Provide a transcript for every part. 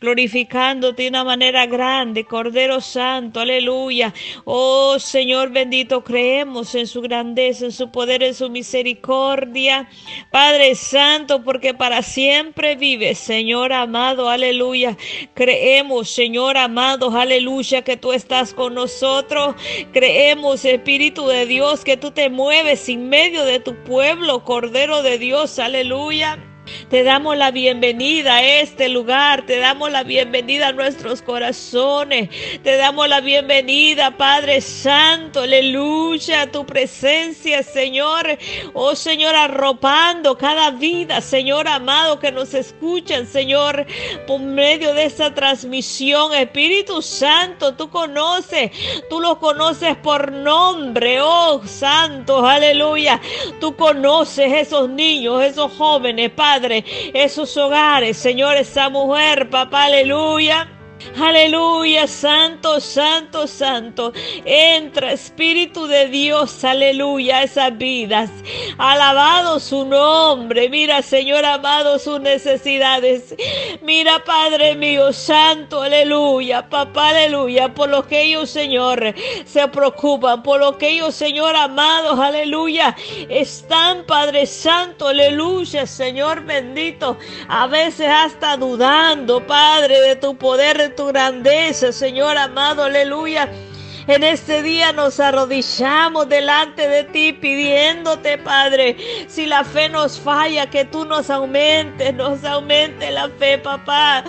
glorificándote de una manera grande, Cordero Santo, aleluya. Oh Señor bendito, creemos en su grandeza, en su poder, en su misericordia. Padre Santo, porque para siempre vive, Señor amado, aleluya. Creemos, Señor amado, aleluya, que tú estás con nosotros. Creemos, Espíritu de Dios, que tú te mueves en medio de tu pueblo, Cordero de Dios, aleluya. Te damos la bienvenida a este lugar, te damos la bienvenida a nuestros corazones, te damos la bienvenida, Padre Santo, aleluya, a tu presencia, Señor. Oh Señor, arropando cada vida, Señor amado, que nos escuchan, Señor, por medio de esta transmisión. Espíritu Santo, tú conoces, tú los conoces por nombre, oh Santo, aleluya. Tú conoces esos niños, esos jóvenes, Padre esos hogares, Señor, esa mujer, papá, aleluya. Aleluya, santo, santo, santo. Entra, Espíritu de Dios, aleluya, esas vidas. Alabado su nombre. Mira, Señor amado, sus necesidades. Mira, Padre mío, santo, aleluya. Papá, aleluya, por lo que ellos, Señor, se preocupan. Por lo que ellos, Señor amados, aleluya, están, Padre Santo, aleluya, Señor bendito. A veces hasta dudando, Padre, de tu poder tu grandeza, Señor amado, aleluya. En este día nos arrodillamos delante de ti pidiéndote, Padre, si la fe nos falla, que tú nos aumentes, nos aumente la fe, papá.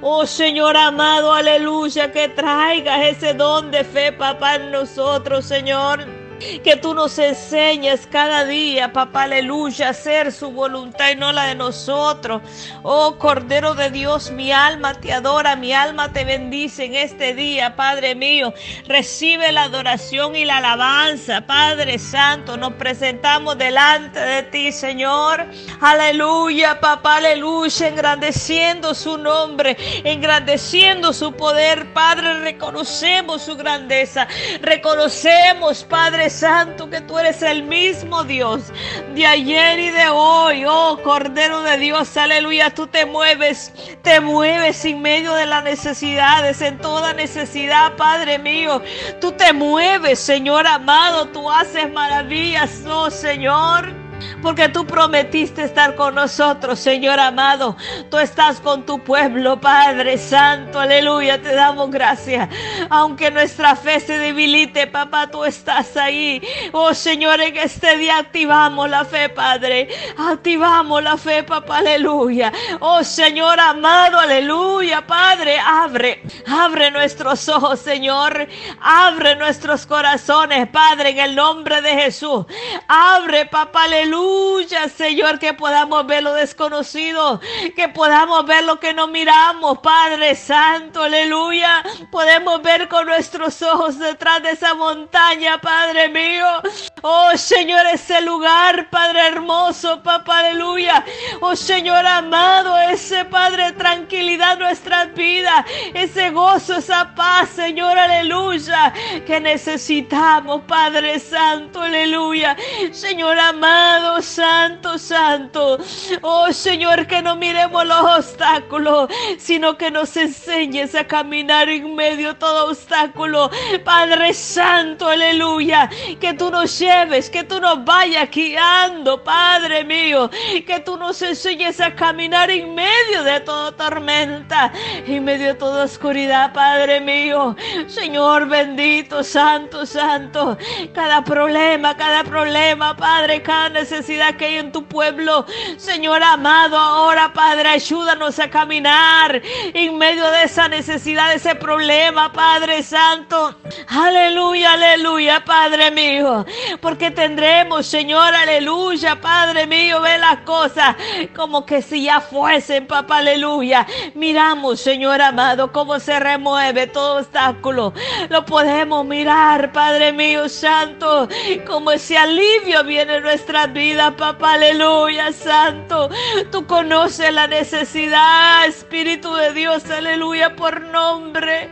Oh Señor amado, aleluya, que traigas ese don de fe, papá, en nosotros, Señor. Que tú nos enseñes cada día, papá, aleluya, a hacer su voluntad y no la de nosotros. Oh Cordero de Dios, mi alma te adora, mi alma te bendice en este día, Padre mío. Recibe la adoración y la alabanza, Padre Santo. Nos presentamos delante de ti, Señor. Aleluya, papá, aleluya, engrandeciendo su nombre, engrandeciendo su poder, Padre. Reconocemos su grandeza, reconocemos, Padre Santo, que tú eres el mismo Dios de ayer y de hoy. Oh Cordero de Dios, aleluya. Tú te mueves, te mueves en medio de las necesidades, en toda necesidad, Padre mío. Tú te mueves, Señor amado. Tú haces maravillas, oh Señor porque tú prometiste estar con nosotros, Señor amado. Tú estás con tu pueblo, Padre Santo, aleluya, te damos gracias. Aunque nuestra fe se debilite, papá, tú estás ahí. Oh Señor, en este día activamos la fe, Padre. Activamos la fe, papá, aleluya. Oh Señor amado, aleluya, Padre, abre, abre nuestros ojos, Señor. Abre nuestros corazones, Padre, en el nombre de Jesús. Abre, papá, aleluya Aleluya, Señor, que podamos ver lo desconocido, que podamos ver lo que no miramos, Padre Santo, aleluya. Podemos ver con nuestros ojos detrás de esa montaña, Padre mío. Oh, Señor, ese lugar, Padre hermoso, papá, aleluya. Oh, Señor amado, ese Padre, tranquilidad nuestras vidas, ese gozo, esa paz, Señor, aleluya, que necesitamos, Padre Santo, aleluya. Señor amado, santo, santo. Oh Señor, que no miremos los obstáculos, sino que nos enseñes a caminar en medio de todo obstáculo. Padre Santo, aleluya. Que tú nos que tú nos vayas guiando, Padre mío. Que tú nos enseñes a caminar en medio de toda tormenta, en medio de toda oscuridad, Padre mío. Señor bendito, santo, santo. Cada problema, cada problema, Padre, cada necesidad que hay en tu pueblo. Señor amado, ahora Padre, ayúdanos a caminar en medio de esa necesidad, de ese problema, Padre Santo. Aleluya, aleluya, Padre mío. Porque tendremos, Señor, aleluya, Padre mío, ve las cosas como que si ya fuesen, papá, aleluya. Miramos, Señor amado, cómo se remueve todo obstáculo. Lo podemos mirar, Padre mío, Santo, como ese alivio viene en nuestras vidas papá, aleluya, santo. Tú conoces la necesidad, Espíritu de Dios, aleluya, por nombre.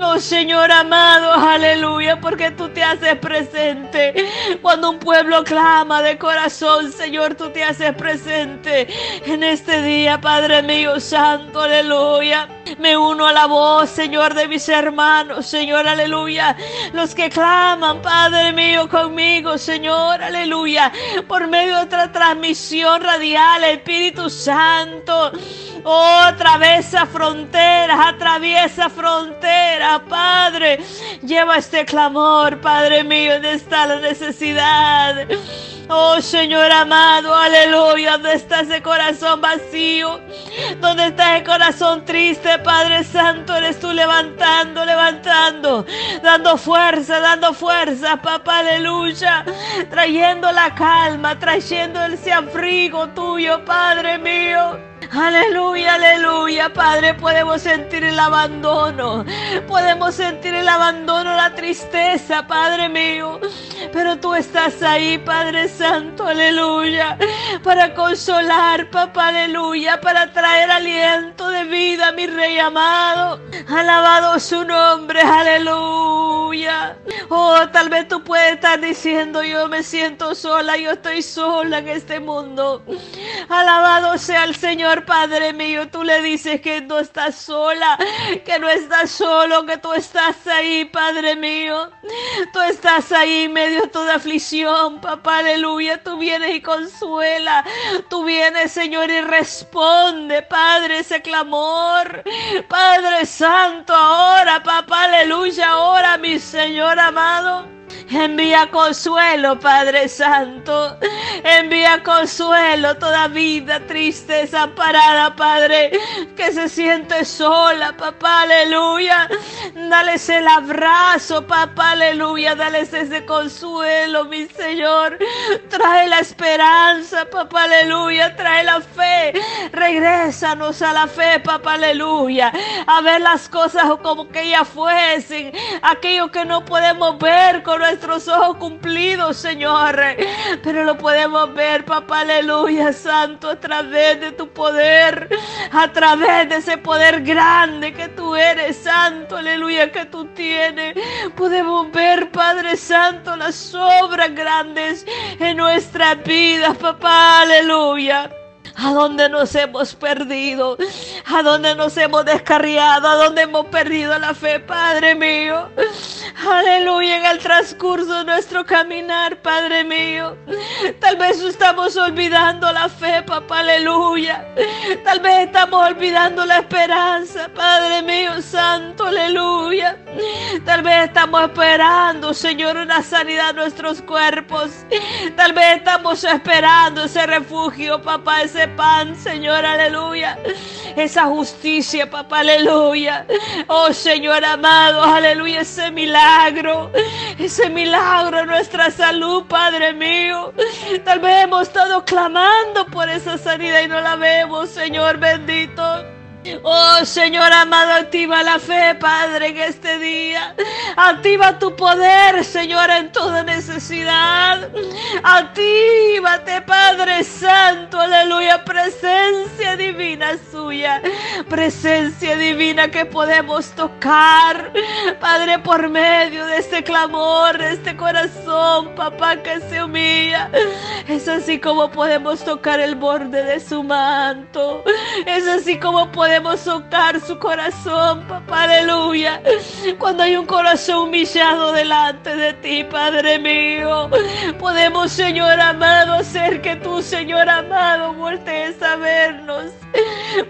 Oh Señor amado, aleluya, porque tú te haces presente. Cuando un pueblo clama de corazón, Señor, tú te haces presente en este día, Padre mío santo, aleluya. Me uno a la voz, Señor, de mis hermanos, Señor, aleluya. Los que claman, Padre mío, conmigo, Señor, aleluya. Por medio de otra transmisión radial, Espíritu Santo. Oh, atraviesa fronteras, atraviesa fronteras, Padre. Lleva este clamor, Padre mío, donde está la necesidad. Oh Señor amado, aleluya, ¿dónde está ese corazón vacío? ¿Dónde está el corazón triste, Padre Santo? Eres tú levantando, levantando, dando fuerza, dando fuerza, papá, aleluya. Trayendo la calma, trayendo ese abrigo tuyo, Padre mío. Aleluya, aleluya, Padre, podemos sentir el abandono, podemos sentir el abandono, la tristeza, Padre mío, pero tú estás ahí, Padre Santo, aleluya, para consolar, papá, aleluya, para traer aliento de vida, mi Rey amado, alabado su nombre, aleluya. Oh, tal vez tú puedes estar diciendo, yo me siento sola, yo estoy sola en este mundo. Alabado sea el Señor Padre mío, tú le dices que no estás sola, que no estás solo, que tú estás ahí, Padre mío. Tú estás ahí en medio de toda aflicción, papá, aleluya. Tú vienes y consuela. Tú vienes, Señor, y responde, Padre, ese clamor. Padre Santo, ahora, papá, aleluya, ahora, mi Señor amado. Envía consuelo, Padre Santo. Envía consuelo toda vida triste, desamparada, Padre, que se siente sola, papá, aleluya. Dales el abrazo, papá, aleluya. Dales ese consuelo, mi Señor. Trae la esperanza, papá, aleluya. Trae la fe. Regrésanos a la fe, papá, aleluya. A ver las cosas como que ya fuesen. Aquello que no podemos ver con nuestros ojos cumplidos, Señor. Pero lo podemos ver, papá, aleluya, santo, a través de tu poder, a través de ese poder grande que tú eres, santo, aleluya, que tú tienes. Podemos ver, Padre Santo, las obras grandes en nuestras vidas, papá, aleluya a dónde nos hemos perdido, a dónde nos hemos descarriado, a dónde hemos perdido la fe, Padre mío. Aleluya, en el transcurso de nuestro caminar, Padre mío. Tal vez estamos olvidando la fe, papá, aleluya. Tal vez estamos olvidando la esperanza, Padre mío, santo, aleluya. Tal vez estamos esperando, Señor, una sanidad de nuestros cuerpos. Tal vez estamos esperando ese refugio, papá, ese pan, Señor, aleluya. Esa justicia, papá, aleluya. Oh, Señor amado, aleluya, ese milagro. Ese milagro nuestra salud, Padre mío. Tal vez hemos estado clamando por esa sanidad y no la vemos, Señor bendito. Oh Señor amado, activa la fe, Padre, en este día. Activa tu poder, Señor, en toda necesidad. Actívate, Padre Santo, aleluya. Presencia divina suya. Presencia divina que podemos tocar, Padre, por medio de este clamor, de este corazón, papá, que se humilla. Es así como podemos tocar el borde de su manto. Es así como podemos podemos tocar su corazón, papá, aleluya. Cuando hay un corazón humillado delante de ti, Padre mío, podemos, Señor amado, hacer que tú, Señor amado, voltees a vernos.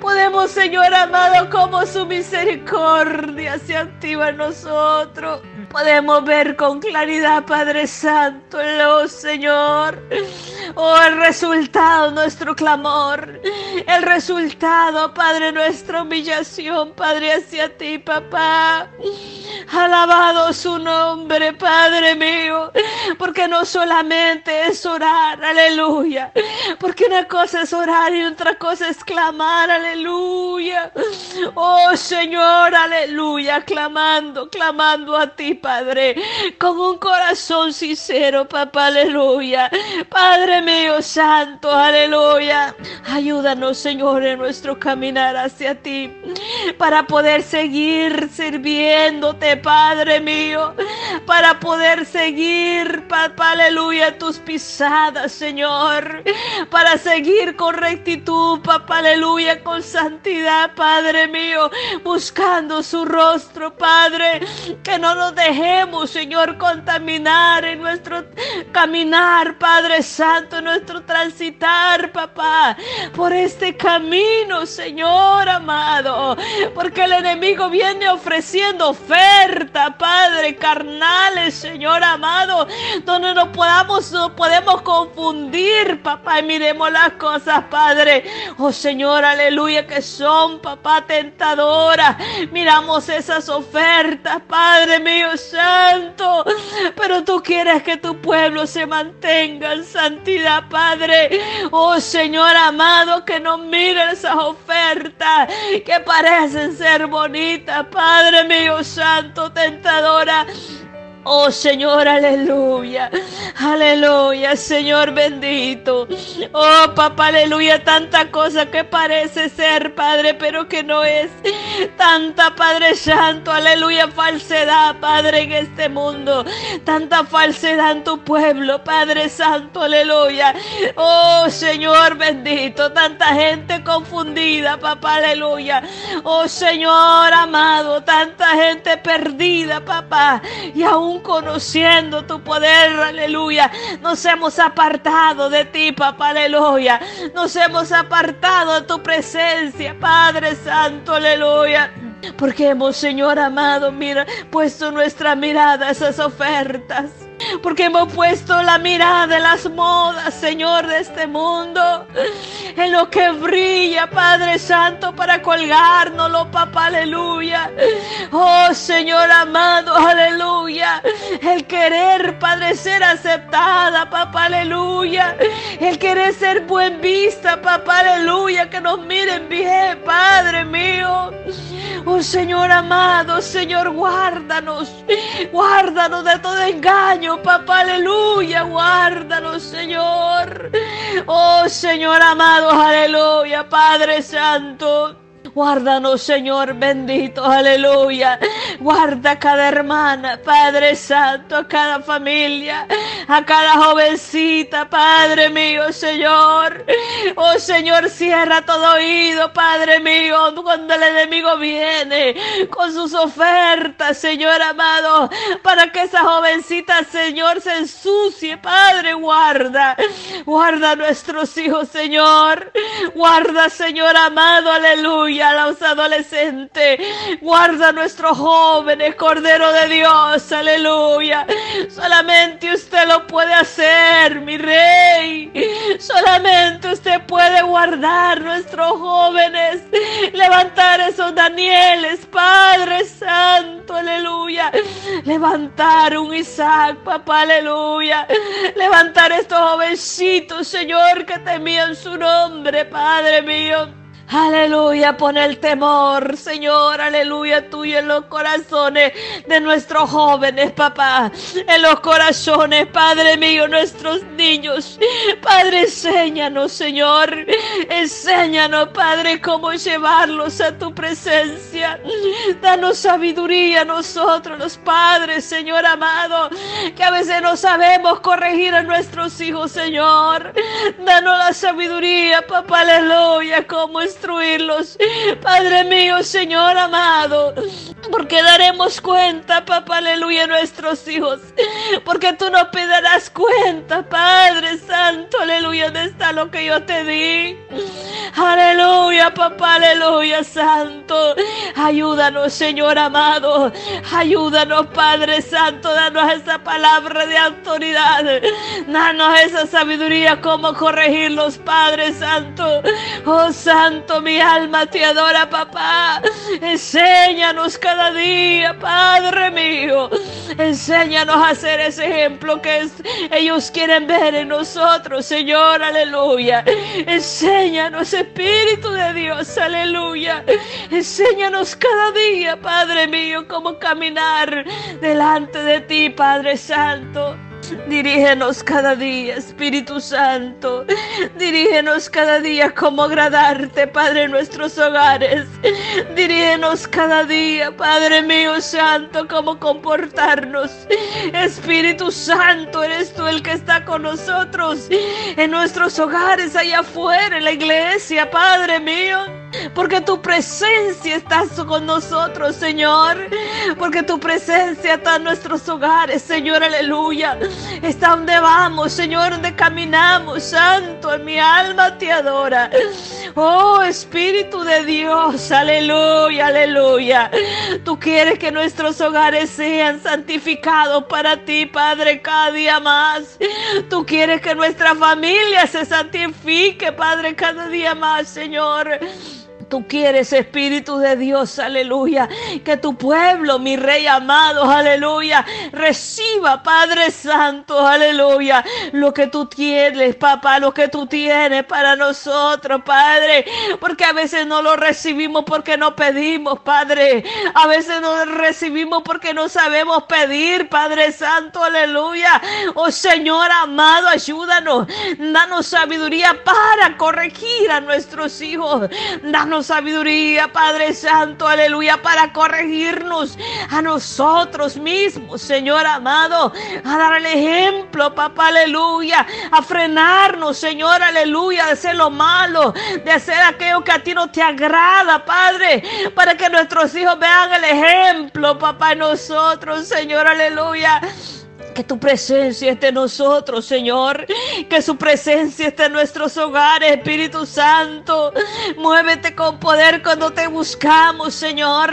Podemos, Señor amado, como su misericordia se activa en nosotros. Podemos ver con claridad, Padre Santo, oh Señor. Oh, el resultado, nuestro clamor. El resultado, Padre, nuestra humillación, Padre, hacia ti, papá. Alabado su nombre, Padre mío. Porque no solamente es orar, aleluya. Porque una cosa es orar y otra cosa es clamar, aleluya. Oh Señor, aleluya. Clamando, clamando a ti, Padre, con un corazón sincero, papá, aleluya. Padre mío santo, aleluya. Ayúdanos, Señor, en nuestro caminar hacia ti, para poder seguir sirviéndote, Padre mío, para poder seguir, papá, aleluya, tus pisadas, Señor, para seguir con rectitud, papá, aleluya, con santidad, Padre mío, buscando su rostro, Padre, que no nos dejemos, Señor, contaminar en nuestro caminar, Padre Santo, nuestro transitar, papá, por este camino, Señor amado, porque el enemigo viene ofreciendo oferta, Padre, carnales, Señor amado, donde no podamos, no podemos confundir, papá, y miremos las cosas, Padre, oh Señor, aleluya, que son, papá, tentadoras, miramos esas ofertas, Padre mío santo, pero tú quieres que tu pueblo se mantenga en santidad, Padre, oh Señor amado, que no miren esas ofertas que parecen ser bonitas, Padre mío santo, tentadora. Oh Señor, aleluya, aleluya, Señor bendito. Oh papá, aleluya, tanta cosa que parece ser, Padre, pero que no es. Tanta, Padre Santo, aleluya, falsedad, Padre, en este mundo. Tanta falsedad en tu pueblo, Padre Santo, aleluya. Oh Señor bendito, tanta gente confundida, papá, aleluya. Oh Señor amado, tanta gente perdida, papá. Y aún conociendo tu poder, aleluya. Nos hemos apartado de ti, papá, aleluya. Nos hemos apartado de tu presencia, Padre Santo, aleluya. Porque hemos, Señor amado, mira, puesto nuestra mirada a esas ofertas. Porque hemos puesto la mirada en las modas, Señor, de este mundo. En lo que brilla, Padre Santo, para colgárnoslo, papá, aleluya. Oh, Señor amado, aleluya. El querer, Padre, ser aceptada, papá, aleluya. El querer ser buen vista, papá, aleluya. Que nos miren bien, Padre mío. Oh, Señor amado, Señor, guárdanos. Guárdanos de todo engaño papá, aleluya, guárdanos, Señor. Oh, Señor amado, aleluya, Padre Santo. Guárdanos, Señor bendito, aleluya. Guarda a cada hermana, Padre Santo, a cada familia, a cada jovencita, Padre mío, Señor. Oh Señor, cierra todo oído, Padre mío, cuando el enemigo viene con sus ofertas, Señor amado, para que esa jovencita, Señor, se ensucie, Padre, guarda. Guarda a nuestros hijos, Señor. Guarda, Señor amado, aleluya a los adolescentes. Guarda a nuestros jóvenes, Cordero de Dios, aleluya. Solamente usted lo puede hacer, mi rey. Solamente usted puede guardar nuestros jóvenes, levantar esos Danieles, Padre Santo, aleluya. Levantar un Isaac, papá, aleluya. Levantar estos jovencitos, Señor, que temían su nombre, Padre mío. Aleluya, pon el temor, Señor, aleluya, tuyo en los corazones de nuestros jóvenes, papá, en los corazones, Padre mío, nuestros niños. Padre, enséñanos, Señor, enséñanos, Padre, cómo llevarlos a tu presencia. Danos sabiduría a nosotros, los padres, Señor amado, que a veces no sabemos corregir a nuestros hijos, Señor. Danos la sabiduría, papá, aleluya, como es instruirlos. Padre mío, Señor amado, porque daremos cuenta, papá, aleluya, a nuestros hijos. Porque tú no pedirás cuenta, Padre Santo, aleluya, de está lo que yo te di. Aleluya, papá, aleluya, Santo. Ayúdanos, Señor amado. Ayúdanos, Padre Santo. Danos esa palabra de autoridad. Danos esa sabiduría, como corregirlos, Padre Santo. Oh, Santo mi alma te adora, papá. Enséñanos cada día, Padre mío. Enséñanos a hacer ese ejemplo que ellos quieren ver en nosotros, Señor, aleluya. Enséñanos, Espíritu de Dios, aleluya. Enséñanos cada día, Padre mío, cómo caminar delante de ti, Padre Santo. Dirígenos cada día, Espíritu Santo. Dirígenos cada día cómo agradarte, Padre, en nuestros hogares. Dirígenos cada día, Padre mío Santo, cómo comportarnos. Espíritu Santo, eres tú el que está con nosotros en nuestros hogares, allá afuera, en la iglesia, Padre mío. Porque tu presencia está con nosotros, Señor. Porque tu presencia está en nuestros hogares, Señor, aleluya. Está donde vamos, Señor, donde caminamos, Santo. Mi alma te adora. Oh Espíritu de Dios, aleluya, aleluya. Tú quieres que nuestros hogares sean santificados para ti, Padre, cada día más. Tú quieres que nuestra familia se santifique, Padre, cada día más, Señor. Tú quieres, Espíritu de Dios, aleluya, que tu pueblo, mi Rey amado, aleluya, reciba, Padre Santo, aleluya, lo que tú tienes, papá, lo que tú tienes para nosotros, Padre, porque a veces no lo recibimos porque no pedimos, Padre, a veces no lo recibimos porque no sabemos pedir, Padre Santo, aleluya. Oh Señor amado, ayúdanos, danos sabiduría para corregir a nuestros hijos, danos sabiduría, Padre Santo, aleluya, para corregirnos a nosotros mismos, Señor amado, a dar el ejemplo, papá, aleluya, a frenarnos, Señor, aleluya, de hacer lo malo, de hacer aquello que a ti no te agrada, Padre, para que nuestros hijos vean el ejemplo, papá, nosotros, Señor, aleluya. Que tu presencia esté en nosotros, Señor. Que su presencia esté en nuestros hogares, Espíritu Santo. Muévete con poder cuando te buscamos, Señor.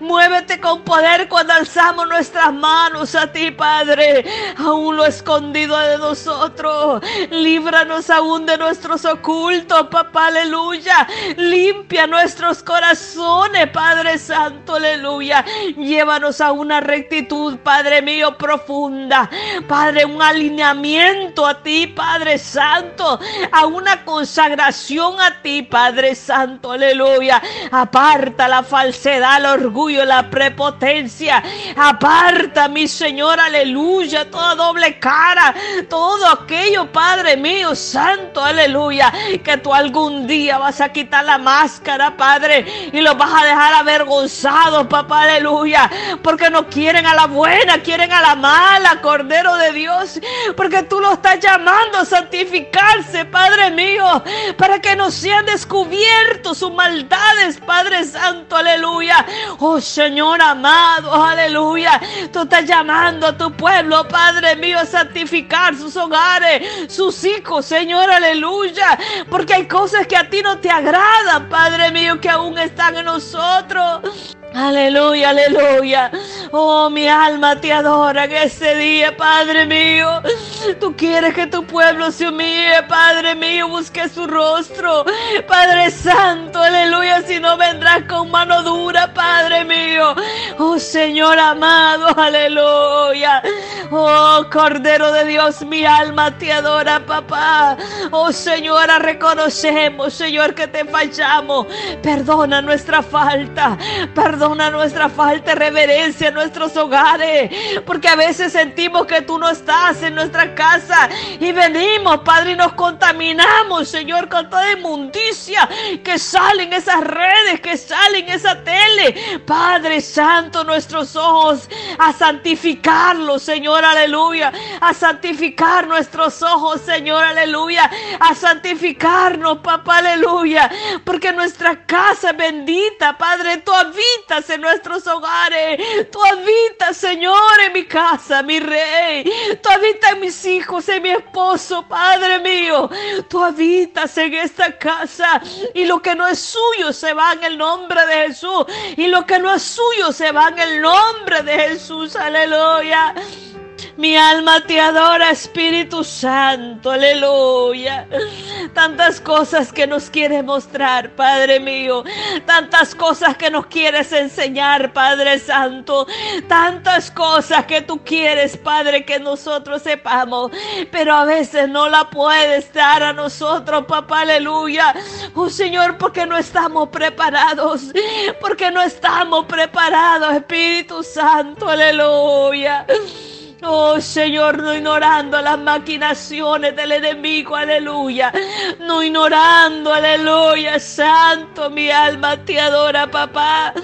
Muévete con poder cuando alzamos nuestras manos a ti, Padre. Aún lo escondido de nosotros. Líbranos aún de nuestros ocultos, papá, aleluya. Limpia nuestros corazones, Padre Santo, aleluya. Llévanos a una rectitud, Padre mío, profunda. Padre, un alineamiento a ti, Padre Santo, a una consagración a ti, Padre Santo, aleluya. Aparta la falsedad, el orgullo, la prepotencia. Aparta, mi Señor, aleluya, toda doble cara, todo aquello, Padre mío, Santo, aleluya, que tú algún día vas a quitar la máscara, Padre, y los vas a dejar avergonzados, papá, aleluya, porque no quieren a la buena, quieren a la mala, Cordero de Dios, porque tú lo estás llamando a santificarse, Padre mío, para que no sean descubiertos sus maldades, Padre Santo, aleluya. Oh Señor amado, aleluya. Tú estás llamando a tu pueblo, Padre mío, a santificar sus hogares, sus hijos, Señor, aleluya. Porque hay cosas que a ti no te agradan, Padre mío, que aún están en nosotros. Aleluya, aleluya. Oh, mi alma te adora en este día, Padre mío. Tú quieres que tu pueblo se humille, Padre mío, busque su rostro. Padre Santo, aleluya, si no vendrás con mano dura, Padre mío. Oh, Señor amado, aleluya. Oh, Cordero de Dios, mi alma te adora, papá. Oh, Señora, reconocemos, Señor, que te fallamos. Perdona nuestra falta. Perdona nuestra falta de reverencia en nuestros hogares, porque a veces sentimos que tú no estás en nuestra casa y venimos, Padre, y nos contaminamos, Señor, con toda inmundicia que sale en esas redes, que sale en esa tele. Padre Santo, nuestros ojos a santificarlos, Señor, aleluya, a santificar nuestros ojos, Señor, aleluya, a santificarnos, papá, aleluya, porque nuestra casa bendita, Padre, tú habitas en nuestros hogares. Tú habitas, Señor, en mi casa, mi rey. Tú habitas en mis hijos, en mi esposo, Padre mío. Tú habitas en esta casa. Y lo que no es suyo se va en el nombre de Jesús. Y lo que no es suyo se va en el nombre de Jesús. Aleluya. Mi alma te adora, Espíritu Santo, aleluya. Tantas cosas que nos quiere mostrar, Padre mío. Tantas cosas que nos quieres enseñar, Padre Santo. Tantas cosas que tú quieres, Padre, que nosotros sepamos. Pero a veces no la puedes dar a nosotros, papá, aleluya. Oh Señor, porque no estamos preparados. Porque no estamos preparados, Espíritu Santo, aleluya. Oh Señor, no ignorando las maquinaciones del enemigo, aleluya. No ignorando, aleluya. Santo, mi alma te adora, papá.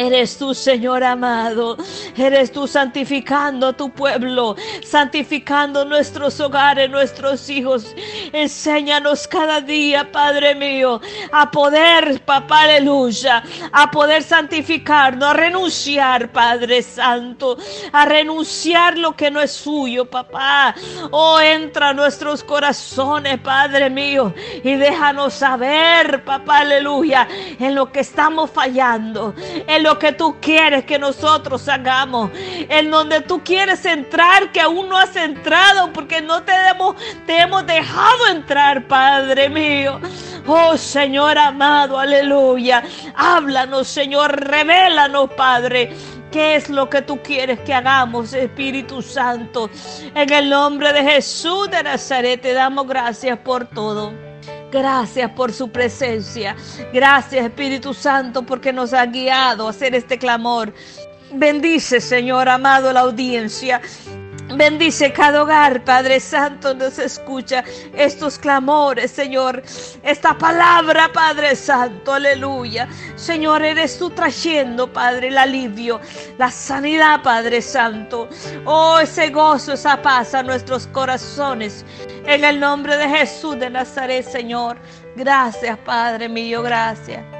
Eres tú, Señor amado. Eres tú santificando a tu pueblo, santificando nuestros hogares, nuestros hijos. Enséñanos cada día, Padre mío, a poder, papá, aleluya, a poder santificarnos, a renunciar, Padre Santo, a renunciar lo que no es suyo, papá. Oh, entra a nuestros corazones, Padre mío, y déjanos saber, papá, aleluya, en lo que estamos fallando, en lo que tú quieres que nosotros hagamos, en donde tú quieres entrar, que aún no has entrado, porque no te hemos, dejado entrar, Padre mío. Oh Señor amado, aleluya. Háblanos, Señor, revélanos, Padre. ¿Qué es lo que tú quieres que hagamos, Espíritu Santo? En el nombre de Jesús de Nazaret te damos gracias por todo. Gracias por su presencia. Gracias Espíritu Santo porque nos ha guiado a hacer este clamor. Bendice Señor amado la audiencia. Bendice cada hogar, Padre Santo, nos escucha estos clamores, Señor. Esta palabra, Padre Santo, aleluya. Señor, eres tú trayendo, Padre, el alivio, la sanidad, Padre Santo. Oh, ese gozo, esa paz a nuestros corazones. En el nombre de Jesús de Nazaret, Señor. Gracias, Padre mío, gracias.